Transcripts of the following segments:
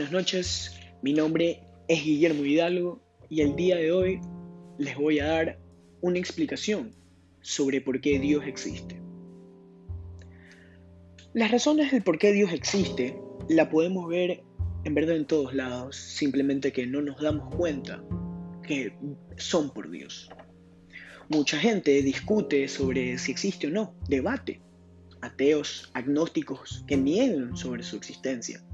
Buenas noches, mi nombre es Guillermo Hidalgo y el día de hoy les voy a dar una explicación sobre por qué Dios existe. Las razones del por qué Dios existe la podemos ver en verdad en todos lados, simplemente que no nos damos cuenta que son por Dios. Mucha gente discute sobre si existe o no, debate. Ateos, agnósticos que niegan sobre su existencia.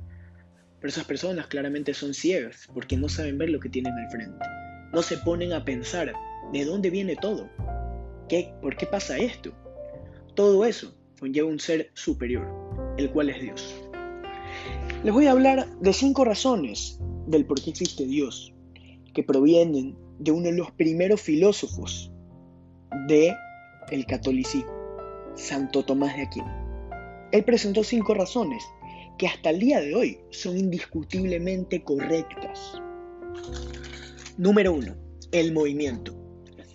Esas personas claramente son ciegas porque no saben ver lo que tienen al frente. No se ponen a pensar de dónde viene todo. ¿Qué, ¿Por qué pasa esto? Todo eso conlleva un ser superior, el cual es Dios. Les voy a hablar de cinco razones del por qué existe Dios, que provienen de uno de los primeros filósofos de el catolicismo, Santo Tomás de Aquino. Él presentó cinco razones que hasta el día de hoy son indiscutiblemente correctas. Número uno, el movimiento.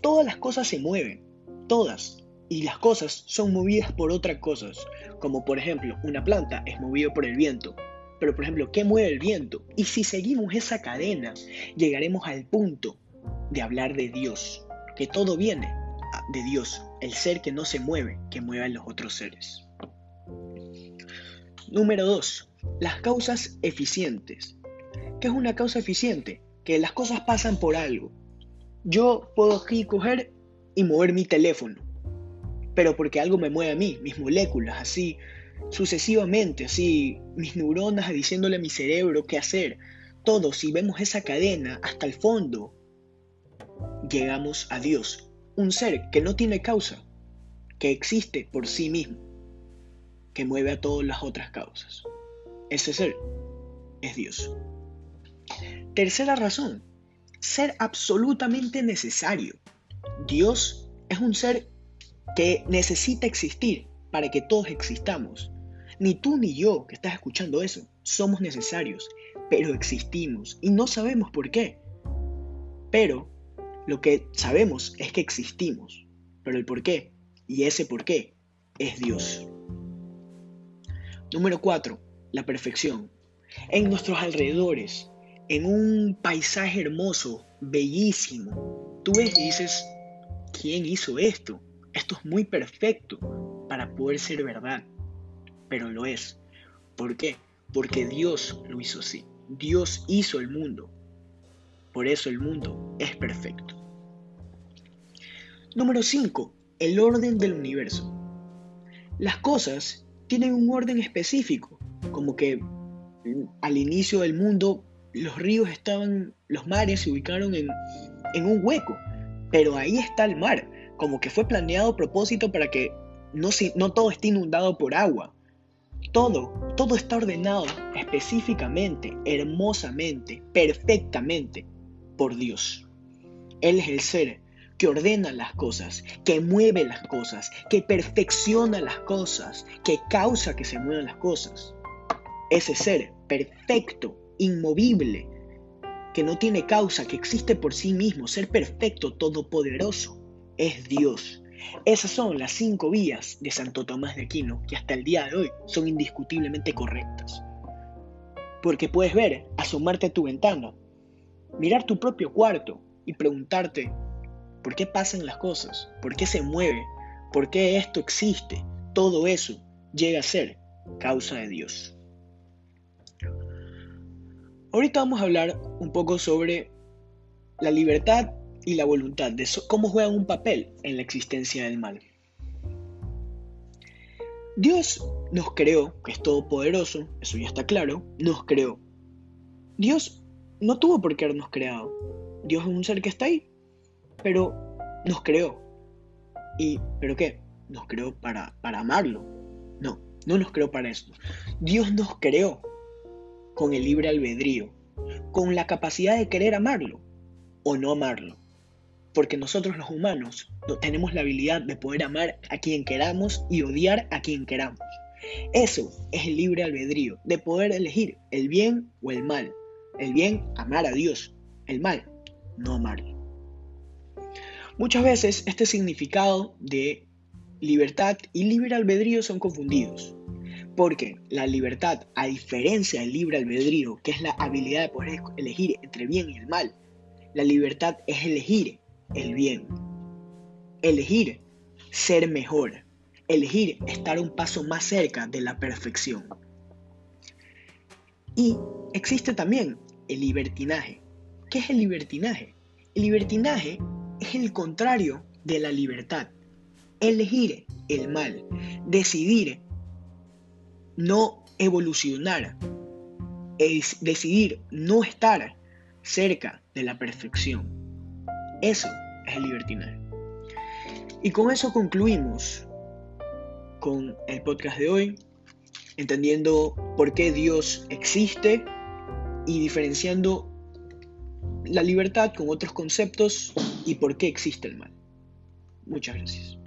Todas las cosas se mueven, todas, y las cosas son movidas por otras cosas, como por ejemplo una planta es movida por el viento. Pero por ejemplo, ¿qué mueve el viento? Y si seguimos esa cadena, llegaremos al punto de hablar de Dios, que todo viene de Dios, el ser que no se mueve, que mueve a los otros seres. Número 2. Las causas eficientes. ¿Qué es una causa eficiente? Que las cosas pasan por algo. Yo puedo aquí coger y mover mi teléfono, pero porque algo me mueve a mí, mis moléculas, así sucesivamente, así mis neuronas diciéndole a mi cerebro qué hacer. Todo, si vemos esa cadena hasta el fondo, llegamos a Dios, un ser que no tiene causa, que existe por sí mismo que mueve a todas las otras causas. Ese ser es Dios. Tercera razón, ser absolutamente necesario. Dios es un ser que necesita existir para que todos existamos. Ni tú ni yo que estás escuchando eso somos necesarios, pero existimos y no sabemos por qué. Pero lo que sabemos es que existimos, pero el por qué y ese por qué es Dios. Número 4. La perfección. En nuestros alrededores, en un paisaje hermoso, bellísimo, tú ves y dices, ¿quién hizo esto? Esto es muy perfecto para poder ser verdad, pero lo es. ¿Por qué? Porque Dios lo hizo así. Dios hizo el mundo. Por eso el mundo es perfecto. Número 5. El orden del universo. Las cosas tienen un orden específico, como que al inicio del mundo los ríos estaban, los mares se ubicaron en, en un hueco, pero ahí está el mar, como que fue planeado a propósito para que no, no todo esté inundado por agua. Todo, todo está ordenado específicamente, hermosamente, perfectamente por Dios. Él es el ser que ordena las cosas, que mueve las cosas, que perfecciona las cosas, que causa que se muevan las cosas. Ese ser perfecto, inmovible, que no tiene causa, que existe por sí mismo, ser perfecto, todopoderoso, es Dios. Esas son las cinco vías de Santo Tomás de Aquino que hasta el día de hoy son indiscutiblemente correctas. Porque puedes ver, asomarte a tu ventana, mirar tu propio cuarto y preguntarte, ¿Por qué pasan las cosas? ¿Por qué se mueve? ¿Por qué esto existe? Todo eso llega a ser causa de Dios. Ahorita vamos a hablar un poco sobre la libertad y la voluntad, de cómo juegan un papel en la existencia del mal. Dios nos creó, que es todopoderoso, eso ya está claro, nos creó. Dios no tuvo por qué habernos creado. Dios es un ser que está ahí, pero nos creó. ¿Y pero qué? Nos creó para, para amarlo. No, no nos creó para eso. Dios nos creó con el libre albedrío, con la capacidad de querer amarlo o no amarlo. Porque nosotros los humanos no tenemos la habilidad de poder amar a quien queramos y odiar a quien queramos. Eso es el libre albedrío, de poder elegir el bien o el mal. El bien, amar a Dios. El mal, no amarlo. Muchas veces este significado de libertad y libre albedrío son confundidos, Porque la libertad, a diferencia del libre albedrío, que es la habilidad de poder elegir entre bien y el mal, la libertad es elegir el bien. Elegir ser mejor. Elegir estar un paso más cerca de la perfección. Y existe también el libertinaje. ¿Qué es el libertinaje? El libertinaje es el contrario de la libertad. Elegir el mal. Decidir no evolucionar. Es decidir no estar cerca de la perfección. Eso es el libertinaje. Y con eso concluimos con el podcast de hoy, entendiendo por qué Dios existe y diferenciando la libertad con otros conceptos y por qué existe el mal. Muchas gracias.